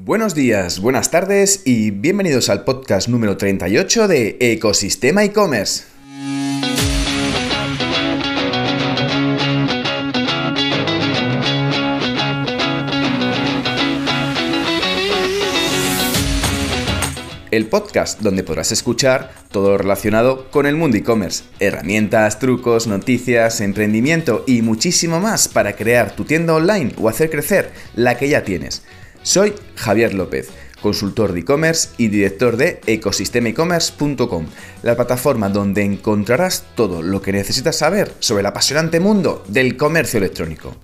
Buenos días, buenas tardes y bienvenidos al podcast número 38 de Ecosistema e-commerce. el podcast donde podrás escuchar todo lo relacionado con el mundo e-commerce, herramientas, trucos, noticias, emprendimiento y muchísimo más para crear tu tienda online o hacer crecer la que ya tienes. Soy Javier López, consultor de e-commerce y director de ecosistemaecommerce.com, la plataforma donde encontrarás todo lo que necesitas saber sobre el apasionante mundo del comercio electrónico.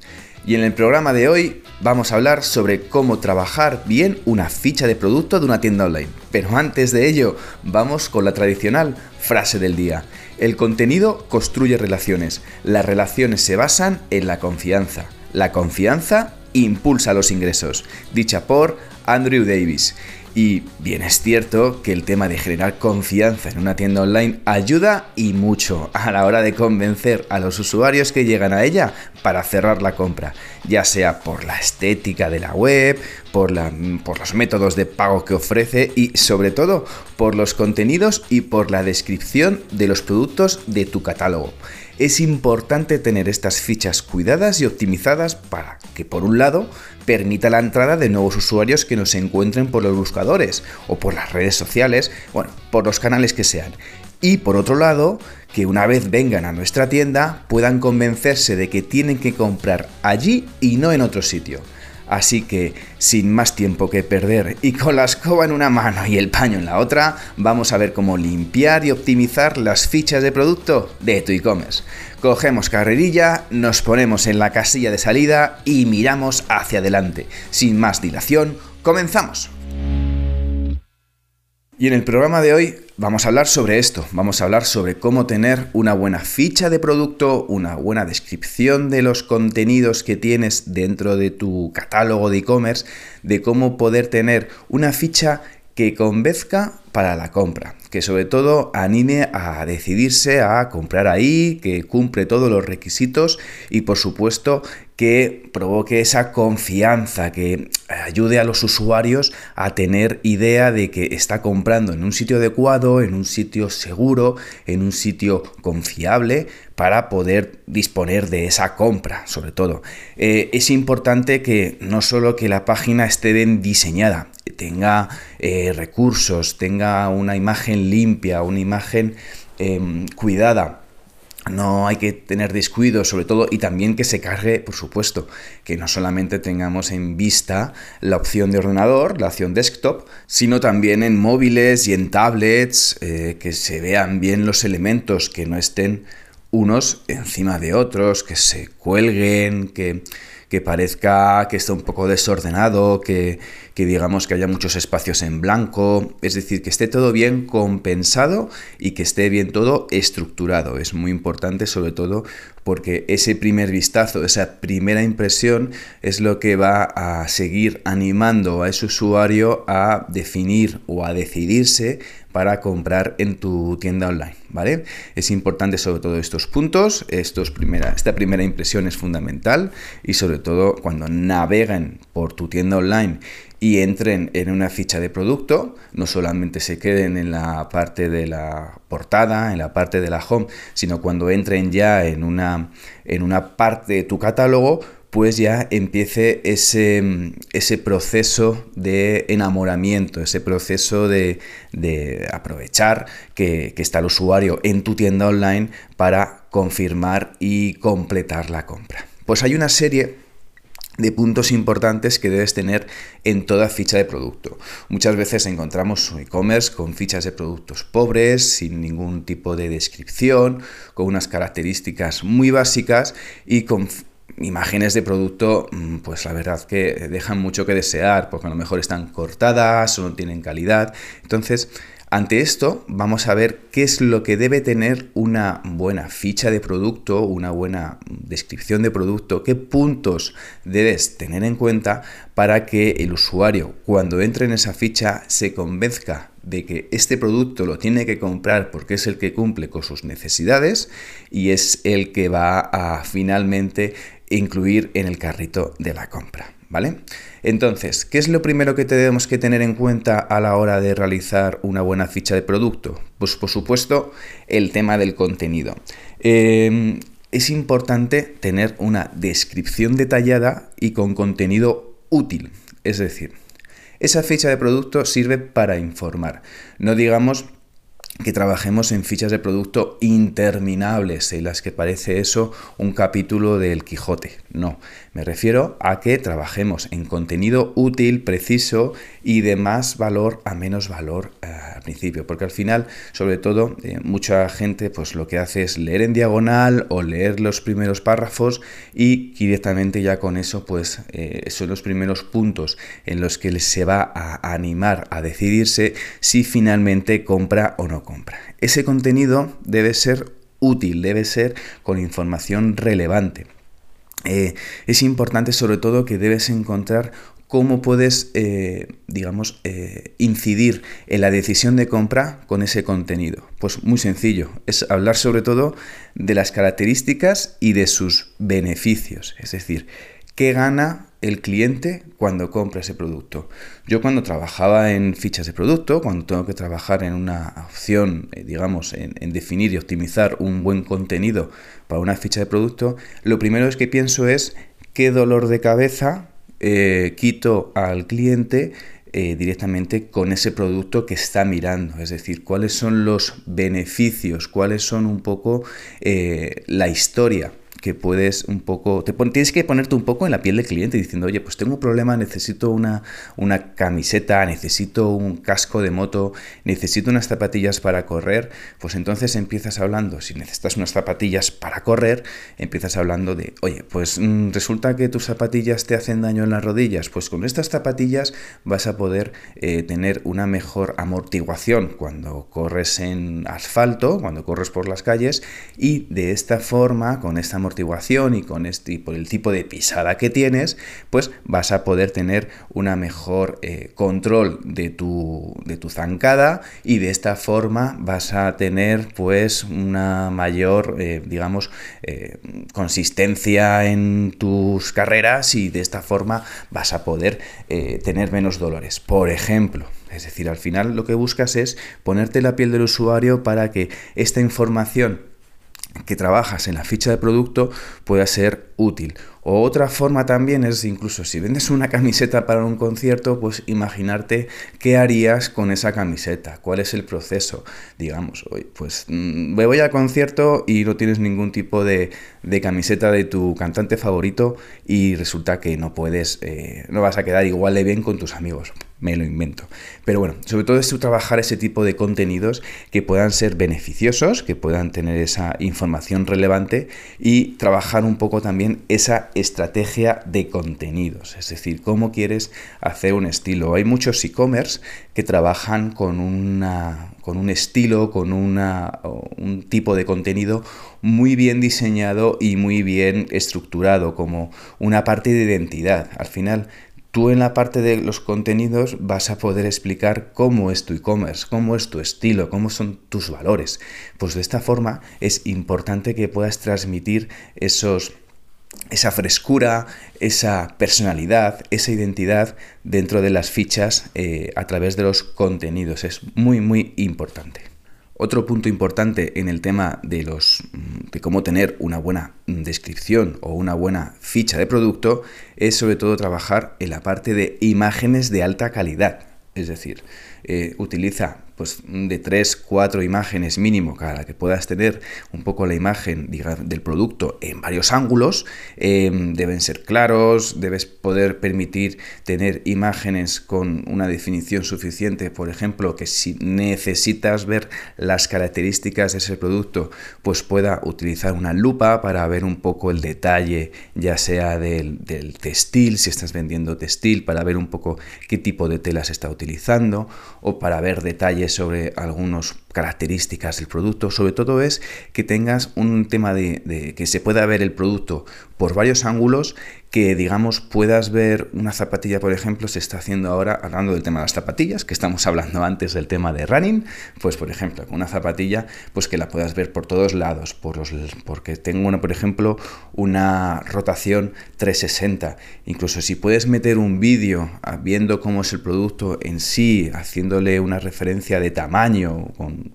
Y en el programa de hoy vamos a hablar sobre cómo trabajar bien una ficha de producto de una tienda online. Pero antes de ello, vamos con la tradicional frase del día. El contenido construye relaciones. Las relaciones se basan en la confianza. La confianza impulsa los ingresos, dicha por Andrew Davis. Y bien es cierto que el tema de generar confianza en una tienda online ayuda y mucho a la hora de convencer a los usuarios que llegan a ella para cerrar la compra, ya sea por la estética de la web, por, por los métodos de pago que ofrece y sobre todo por los contenidos y por la descripción de los productos de tu catálogo es importante tener estas fichas cuidadas y optimizadas para que, por un lado, permita la entrada de nuevos usuarios que nos encuentren por los buscadores o por las redes sociales, bueno, por los canales que sean. Y por otro lado, que una vez vengan a nuestra tienda puedan convencerse de que tienen que comprar allí y no en otro sitio. Así que, sin más tiempo que perder y con la escoba en una mano y el paño en la otra, vamos a ver cómo limpiar y optimizar las fichas de producto de tu e-commerce. Cogemos carrerilla, nos ponemos en la casilla de salida y miramos hacia adelante. Sin más dilación, comenzamos. Y en el programa de hoy vamos a hablar sobre esto, vamos a hablar sobre cómo tener una buena ficha de producto, una buena descripción de los contenidos que tienes dentro de tu catálogo de e-commerce, de cómo poder tener una ficha que convenzca para la compra, que sobre todo anime a decidirse a comprar ahí, que cumple todos los requisitos y por supuesto que provoque esa confianza, que ayude a los usuarios a tener idea de que está comprando en un sitio adecuado, en un sitio seguro, en un sitio confiable para poder disponer de esa compra, sobre todo. Eh, es importante que no solo que la página esté bien diseñada, tenga eh, recursos, tenga una imagen limpia, una imagen em, cuidada, no hay que tener descuido sobre todo y también que se cargue, por supuesto, que no solamente tengamos en vista la opción de ordenador, la opción desktop, sino también en móviles y en tablets, eh, que se vean bien los elementos, que no estén unos encima de otros, que se cuelguen, que que parezca que está un poco desordenado, que, digamos que haya muchos espacios en blanco, es decir, que esté todo bien compensado y que esté bien todo estructurado. Es muy importante sobre todo porque ese primer vistazo, esa primera impresión es lo que va a seguir animando a ese usuario a definir o a decidirse para comprar en tu tienda online, ¿vale? Es importante sobre todo estos puntos, estos primera, esta primera impresión es fundamental y sobre todo cuando naveguen por tu tienda online y entren en una ficha de producto, no solamente se queden en la parte de la portada, en la parte de la home, sino cuando entren ya en una, en una parte de tu catálogo, pues ya empiece ese, ese proceso de enamoramiento, ese proceso de, aprovechar que, que, está el usuario en tu tienda online para confirmar y completar la compra. Pues hay una serie de puntos importantes que debes tener en toda ficha de producto. Muchas veces encontramos e-commerce con fichas de productos pobres, sin ningún tipo de descripción, con unas características muy básicas y con imágenes de producto, mm, pues la verdad que dejan mucho que desear, porque a lo mejor están cortadas o no tienen calidad. Entonces, ante esto, vamos a ver qué es lo que debe tener una buena ficha de producto, una buena descripción de producto, qué puntos debes tener en cuenta para que el usuario, cuando entre en esa ficha, se convenzca de que este producto lo tiene que comprar porque es el que cumple con sus necesidades y es el que va a finalmente incluir en el carrito de la compra. ¿Vale? Entonces, ¿qué es lo primero que tenemos que tener en cuenta a la hora de realizar una buena ficha de producto? Pues por supuesto el tema del contenido. Em, es importante tener una descripción detallada y con contenido útil. Es decir, esa ficha de producto sirve para informar. No digamos que trabajemos en fichas de producto interminables, en las que parece eso un capítulo del Quijote. No, me refiero a que trabajemos en contenido útil, preciso y de más valor a menos valor eh, al principio, porque al final, sobre todo, eh, mucha gente pues lo que hace es leer en diagonal o leer los primeros párrafos y directamente ya con eso pues eh, son los primeros puntos en los que se va a animar a decidirse si finalmente compra o no compra. Ese contenido debe ser útil, debe ser con información relevante. es importante sobre todo que debes encontrar cómo puedes, eh, digamos, eh, incidir en la decisión de compra con ese contenido. Pues muy sencillo, es hablar sobre todo de las características y de sus beneficios, es decir, qué gana el cliente cuando compra ese producto. Yo cuando trabajaba en fichas de producto, cuando tengo que trabajar en una opción, eh, digamos, en, definir y optimizar un buen contenido para una ficha de producto, lo primero es que pienso es qué dolor de cabeza eh, quito al cliente eh, directamente con ese producto que está mirando, es decir, cuáles son los beneficios, cuáles son un poco la historia que puedes un poco, te tienes que ponerte un poco en la piel del cliente diciendo, oye, pues tengo un problema, necesito una, una camiseta, necesito un casco de moto, necesito unas zapatillas para correr, pues entonces empiezas hablando, si necesitas unas zapatillas para correr, empiezas hablando de, oye, pues mm, resulta que tus zapatillas te hacen daño en las rodillas, pues con estas zapatillas vas a poder eh, tener una mejor amortiguación cuando corres en asfalto, cuando corres por las calles, y de esta forma, con esta amortiguación, y con este y por el tipo de pisada que tienes, pues vas a poder tener una mejor eh, control de tu, de tu zancada y de esta forma vas a tener pues una mayor, eh, digamos, eh, consistencia en tus carreras y de esta forma vas a poder tener menos dolores. Por ejemplo, es decir, al final lo que buscas es ponerte la piel del usuario para que esta información que trabajas en la ficha de producto pueda ser útil. O otra forma también es incluso si vendes una camiseta para un concierto, pues imaginarte qué harías con esa camiseta, cuál es el proceso. Digamos, hoy pues mm, me voy al concierto y no tienes ningún tipo de, camiseta de tu cantante favorito y resulta que no puedes, eh, no vas a quedar igual de bien con tus amigos me lo invento. Pero bueno, sobre todo es trabajar ese tipo de contenidos que puedan ser beneficiosos, que puedan tener esa información relevante y trabajar un poco también esa estrategia de contenidos, es decir, cómo quieres hacer un estilo. Hay muchos e-commerce que trabajan con, una, con un estilo, con una, un tipo de contenido muy bien diseñado y muy bien estructurado, como una parte de identidad. Al final, Tú en la parte de los contenidos vas a poder explicar cómo es tu e-commerce, cómo es tu estilo, cómo son tus valores. Pues de esta forma es importante que puedas transmitir esos esa frescura, esa personalidad, esa identidad dentro de las fichas eh, a través de los contenidos. Es muy, muy importante. Otro punto importante en el tema de, los, mm, de cómo tener una buena descripción o una buena ficha de producto es sobre todo trabajar en la parte de imágenes de alta calidad. Es decir, eh, utiliza pues, de 3, 4 imágenes mínimo cada que puedas tener un poco la imagen del producto en varios ángulos. Em, deben ser claros, debes poder permitir tener imágenes con una definición suficiente, por ejemplo, que si necesitas ver las características de ese producto, pues pueda utilizar una lupa para ver un poco el detalle, ya sea del, del textil, si estás vendiendo textil, para ver un poco qué tipo de telas está utilizando, o para ver detalles sobre algunos características del producto, sobre todo es que tengas un tema de, que se pueda ver el producto por varios ángulos, que digamos puedas ver una zapatilla, por ejemplo, se está haciendo ahora, hablando del tema de las zapatillas, que estamos hablando antes del tema de running, pues por ejemplo, una zapatilla, pues que la puedas ver por todos lados, por los, porque tengo una, por ejemplo, una rotación 360, incluso si puedes meter un vídeo ah, viendo cómo es el producto en sí, haciéndole una referencia de tamaño,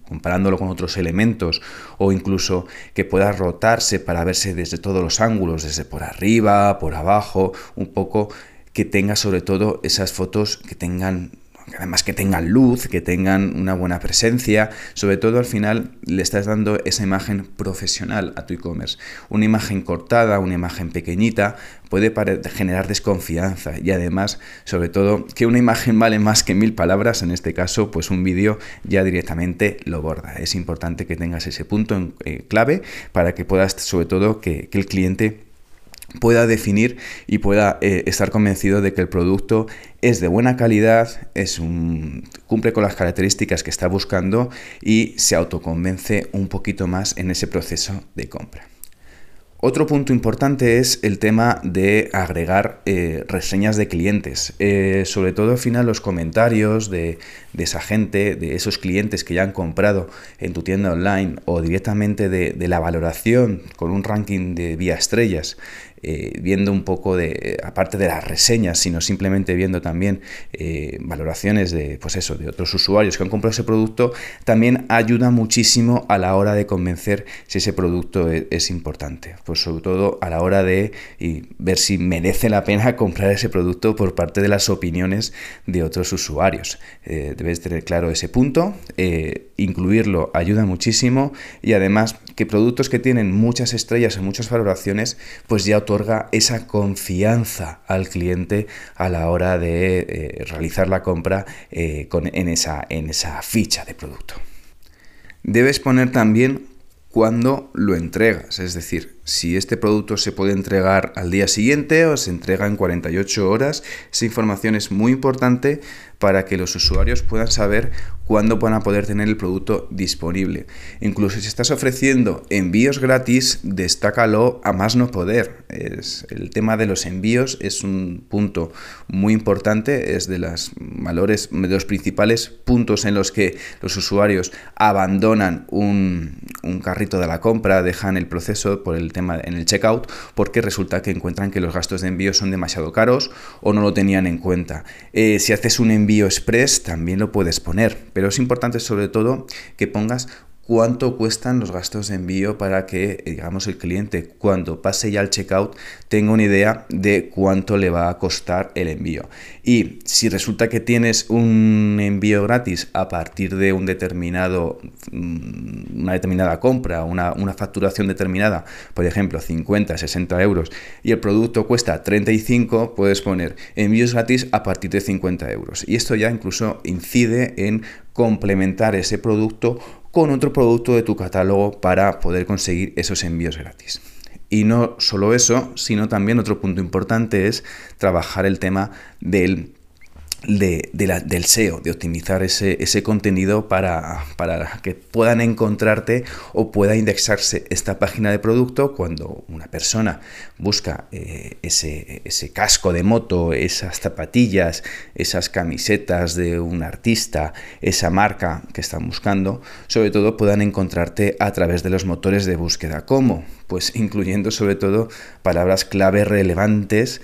comparándolo con otros elementos, o incluso que pueda rotarse para verse desde todos los ángulos, desde por arriba, por abajo, un poco que tenga sobre todo esas fotos que tengan además que tengan luz, que tengan una buena presencia, sobre todo al final le estás dando esa imagen profesional a tu e-commerce. Una imagen cortada, una imagen pequeñita puede generar desconfianza y además, sobre todo, que una imagen vale más que mil palabras, en este caso, pues un vídeo ya directamente lo borda. Es importante que tengas ese punto en, eh, clave para que puedas, sobre todo, que, el cliente pueda definir y pueda eh, estar convencido de que el producto es de buena calidad, es un, cumple con las características que está buscando y se autoconvence un poquito más en ese proceso de compra. Otro punto importante es el tema de agregar eh, reseñas de clientes, eh, sobre todo al final los comentarios de, esa gente, de esos clientes que ya han comprado en tu tienda online o directamente de, de la valoración con un ranking de vía estrellas eh, viendo un poco de, aparte de las reseñas, sino simplemente viendo también eh, valoraciones de, pues eso, de otros usuarios que han comprado ese producto, también ayuda muchísimo a la hora de convencer si ese producto e, es, importante. Pues sobre todo a la hora de ver si merece la pena comprar ese producto por parte de las opiniones de otros usuarios. Eh, debes tener claro ese punto, incluirlo ayuda muchísimo y además que productos que tienen muchas estrellas y muchas valoraciones, pues ya otorga esa confianza al cliente a la hora de eh, realizar la compra eh, en, esa, en esa ficha de producto. Debes poner también cuándo lo entregas, es decir, si este producto se puede entregar al día siguiente o se entrega en 48 horas. Esa información es muy importante para que los usuarios puedan saber cuándo van a poder tener el producto disponible. Incluso si estás ofreciendo envíos gratis, destácalo a más no poder. Es, el tema de los envíos es un punto muy importante, es de, las valores, de los principales puntos en los que los usuarios abandonan un, carrito de la compra, dejan el proceso por el tema en el checkout porque resulta que encuentran que los gastos de envío son demasiado caros o no lo tenían en cuenta. Eh, si haces un envío express también lo puedes poner, pero es importante sobre todo que pongas cuánto cuestan los gastos de envío para que, digamos, el cliente cuando pase ya al checkout tenga una idea de cuánto le va a costar el envío. Y si resulta que tienes un envío gratis a partir de un determinado, mm, una determinada compra, una, una facturación determinada, por ejemplo, 50, 60 euros, y el producto cuesta 35, puedes poner envíos gratis a partir de 50 euros. Y esto ya incluso incide en complementar ese producto con otro producto de tu catálogo para poder conseguir esos envíos gratis. Y no solo eso, sino también otro punto importante es trabajar el tema del de, la, del SEO, de optimizar ese, ese contenido para, para, que puedan encontrarte o pueda indexarse esta página de producto cuando una persona busca eh, ese, ese, casco de moto, esas zapatillas, esas camisetas de un artista, esa marca que están buscando, sobre todo puedan encontrarte a través de los motores de búsqueda. ¿Cómo? Pues incluyendo sobre todo palabras clave relevantes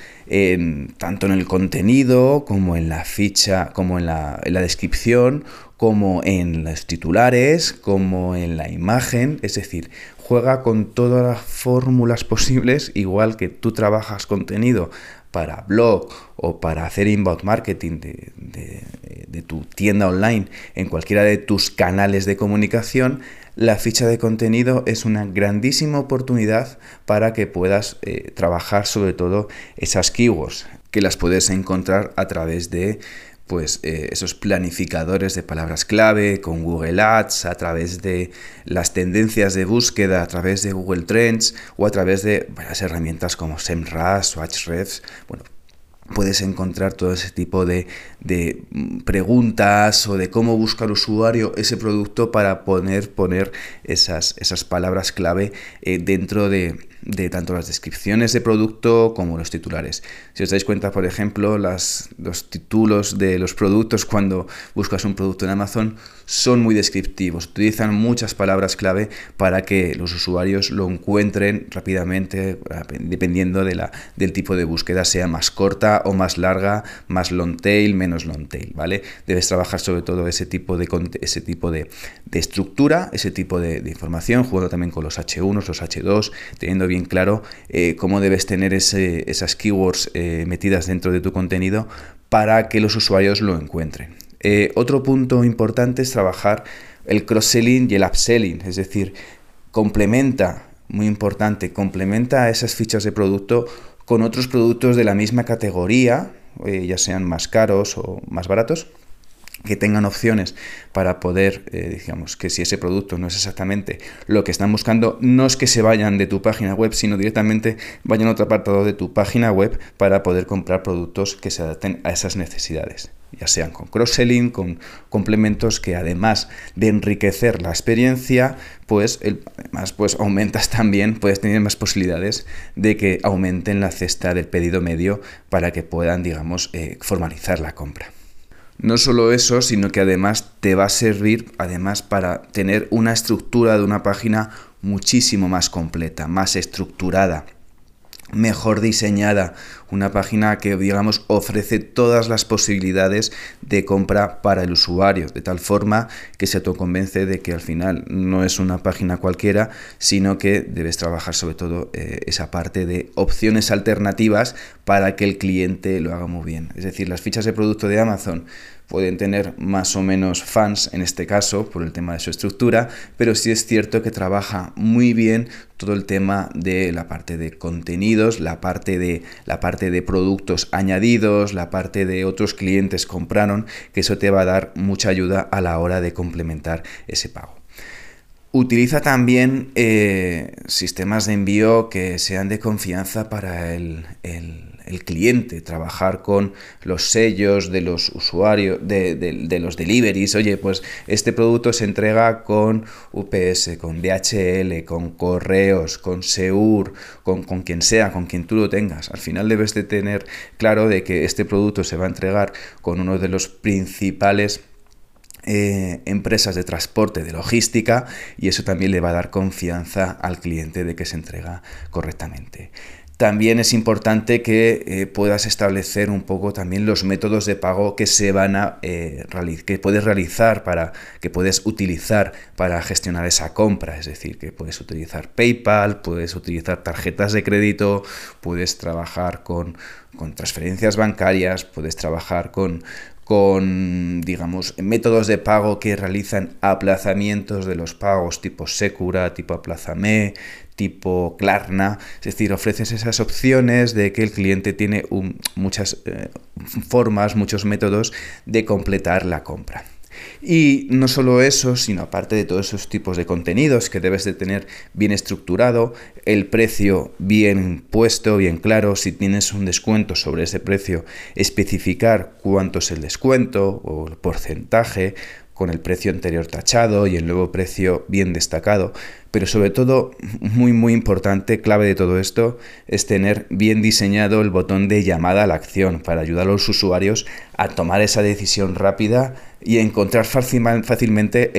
tanto en el contenido como en la ficha, como en la, en la descripción, como en los titulares, como en la imagen, es decir, juega con todas las fórmulas posibles, igual que tú trabajas contenido para blog o para hacer inbound marketing de, tu tienda online en cualquiera de tus canales de comunicación, la ficha de contenido es una grandísima oportunidad para que puedas eh, trabajar sobre todo esas keywords que las puedes encontrar a través de pues eh, esos planificadores de palabras clave con Google Ads, a través de las tendencias de búsqueda, a través de Google Trends o a través de varias herramientas como SEMrush o Ahrefs. Bueno, puedes encontrar todo ese tipo de, preguntas o de cómo busca el usuario ese producto para poner, poner esas, esas palabras clave eh, dentro de, de tanto las descripciones de producto como los titulares. Si os dais cuenta, por ejemplo, los títulos de los productos cuando buscas un producto en Amazon son muy descriptivos, utilizan muchas palabras clave para que los usuarios lo encuentren rápidamente, dependiendo de la, del tipo de búsqueda, sea más corta o más larga, más long tail, menos long tail, ¿vale? Debes trabajar sobre todo ese tipo de, ese tipo de, estructura, ese tipo de, de información, jugando también con los H1, los H2, teniendo bien claro eh, cómo debes tener esas keywords eh, metidas dentro de tu contenido para que los usuarios lo encuentren. Eh, otro punto importante es trabajar el cross-selling y el upselling, es decir, complementa, muy importante, complementa esas fichas de producto con otros productos de la misma categoría, ya sean más caros o más baratos, que tengan opciones para poder, eh, digamos, que si ese producto no es exactamente lo que están buscando, no es que se vayan de tu página web, sino directamente vayan a otro apartado de tu página web para poder comprar productos que se adapten a esas necesidades, ya sean con cross-selling, con complementos que además de enriquecer la experiencia, pues además pues aumentas también, puedes tener más posibilidades de que aumenten la cesta del pedido medio para que puedan, digamos, eh, formalizar la compra. No solo eso, sino que además te va a servir además para tener una estructura de una página muchísimo más completa, más estructurada mejor diseñada, una página que digamos ofrece todas las posibilidades de compra para el usuario, de tal forma que se autoconvence de que al final no es una página cualquiera, sino que debes trabajar sobre todo eh, esa parte de opciones alternativas para que el cliente lo haga muy bien. Es decir, las fichas de producto de Amazon pueden tener más o menos fans en este caso por el tema de su estructura, pero sí es cierto que trabaja muy bien todo el tema de la parte de contenidos, la parte de la parte de productos añadidos, la parte de otros clientes compraron, que eso te va a dar mucha ayuda a la hora de complementar ese pago. Utiliza también eh, sistemas de envío que sean de confianza para el el cliente, trabajar con los sellos de los usuarios, de, los deliveries. Oye, pues este producto se entrega con UPS, con DHL, con correos, con Seur, con, con quien sea, con quien tú lo tengas. Al final debes de tener claro de que este producto se va a entregar con uno de los principales eh, empresas de transporte, de logística, y eso también le va a dar confianza al cliente de que se entrega correctamente. También es importante que eh, puedas establecer un poco también los métodos de pago que se van a eh, que puedes realizar para que puedes utilizar para gestionar esa compra. Es decir, que puedes utilizar PayPal, puedes utilizar tarjetas de crédito, puedes trabajar con, con transferencias bancarias, puedes trabajar con, con, digamos, métodos de pago que realizan aplazamientos de los pagos tipo Secura, tipo Aplazame, tipo Klarna, es decir, ofreces esas opciones de que el cliente tiene muchas eh, formas, muchos métodos de completar la compra. Y no solo eso, sino aparte de todos esos tipos de contenidos que debes de tener bien estructurado, el precio bien puesto, bien claro, si tienes un descuento sobre ese precio, especificar cuánto es el descuento o el porcentaje, con el precio anterior tachado y el nuevo precio bien destacado. Pero sobre todo, muy muy importante, clave de todo esto, es tener bien diseñado el botón de llamada a la acción para ayudar a los usuarios a tomar esa decisión rápida y encontrar fácilmente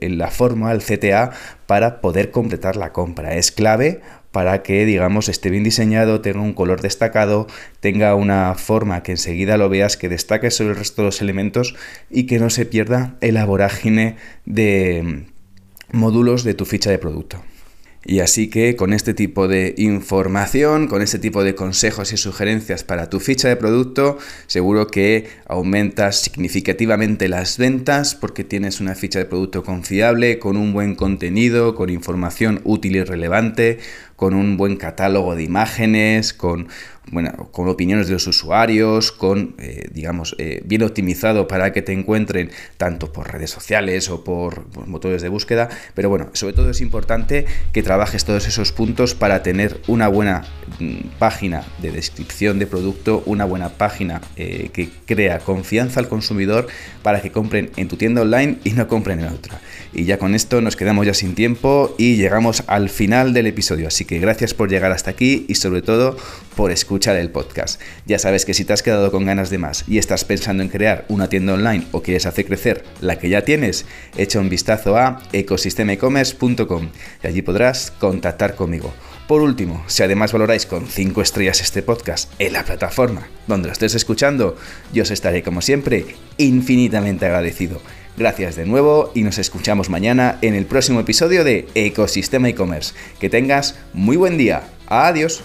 la forma, el CTA, para poder completar la compra. Es clave para que, digamos, esté bien diseñado, tenga un color destacado, tenga una forma que enseguida lo veas, que destaque sobre el resto de los elementos y que no se pierda el vorágine de módulos de tu ficha de producto. Y así que con este tipo de información, con este tipo de consejos y sugerencias para tu ficha de producto, seguro que aumentas significativamente las ventas porque tienes una ficha de producto confiable, con un buen contenido, con información útil y relevante, con un buen catálogo de imágenes, con bueno, con opiniones de los usuarios, con, eh, digamos, eh, bien optimizado para que te encuentren tanto por redes sociales o por, motores de búsqueda. Pero bueno, sobre todo es importante que trabajes todos esos puntos para tener una buena mm, página de descripción de producto, una buena página eh, que crea confianza al consumidor para que compren en tu tienda online y no compren en otra. Y ya con esto nos quedamos ya sin tiempo y llegamos al final del episodio. Así que gracias por llegar hasta aquí y sobre todo por escuchar el podcast. Ya sabes que si te has quedado con ganas de más y estás pensando en crear una tienda online o quieres hacer crecer la que ya tienes, echa un vistazo a ecosistemaecommerce.com y allí podrás contactar conmigo. Por último, si además valoráis con 5 estrellas este podcast en la plataforma donde lo estés escuchando, yo os estaré como siempre infinitamente agradecido. Gracias de nuevo y nos escuchamos mañana en el próximo episodio de Ecosistema e-commerce. Que tengas muy buen día. Adiós.